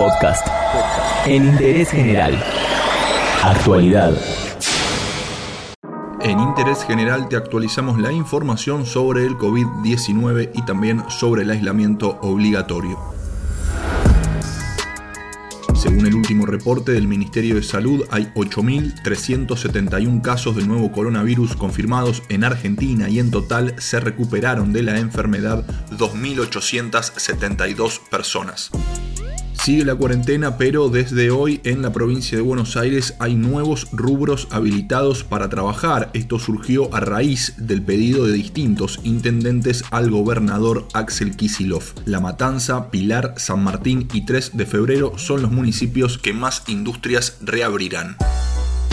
Podcast. En interés general. Actualidad. En Interés General te actualizamos la información sobre el COVID-19 y también sobre el aislamiento obligatorio. Según el último reporte del Ministerio de Salud, hay 8.371 casos de nuevo coronavirus confirmados en Argentina y en total se recuperaron de la enfermedad 2.872 personas. Sigue la cuarentena, pero desde hoy en la provincia de Buenos Aires hay nuevos rubros habilitados para trabajar. Esto surgió a raíz del pedido de distintos intendentes al gobernador Axel Kisilov. La Matanza, Pilar, San Martín y 3 de febrero son los municipios que más industrias reabrirán.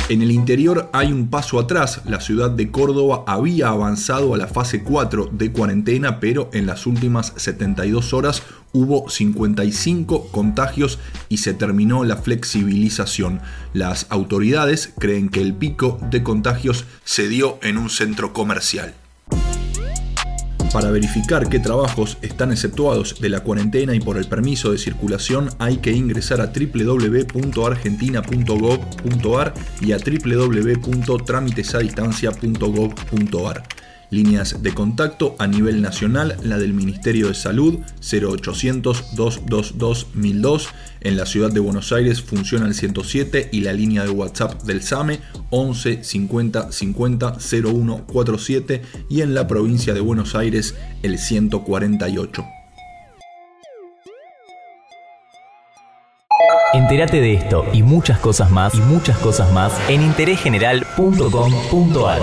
En el interior hay un paso atrás. La ciudad de Córdoba había avanzado a la fase 4 de cuarentena, pero en las últimas 72 horas hubo 55 contagios y se terminó la flexibilización. Las autoridades creen que el pico de contagios se dio en un centro comercial. Para verificar qué trabajos están exceptuados de la cuarentena y por el permiso de circulación hay que ingresar a www.argentina.gov.ar y a www.trámitesadistancia.gov.ar. Líneas de contacto a nivel nacional, la del Ministerio de Salud 0800-222-1002. En la ciudad de Buenos Aires funciona el 107 y la línea de WhatsApp del SAME 11 50 50 01 47 y en la provincia de Buenos Aires el 148. Entérate de esto y muchas cosas más y muchas cosas más en interésgeneral.com.ar.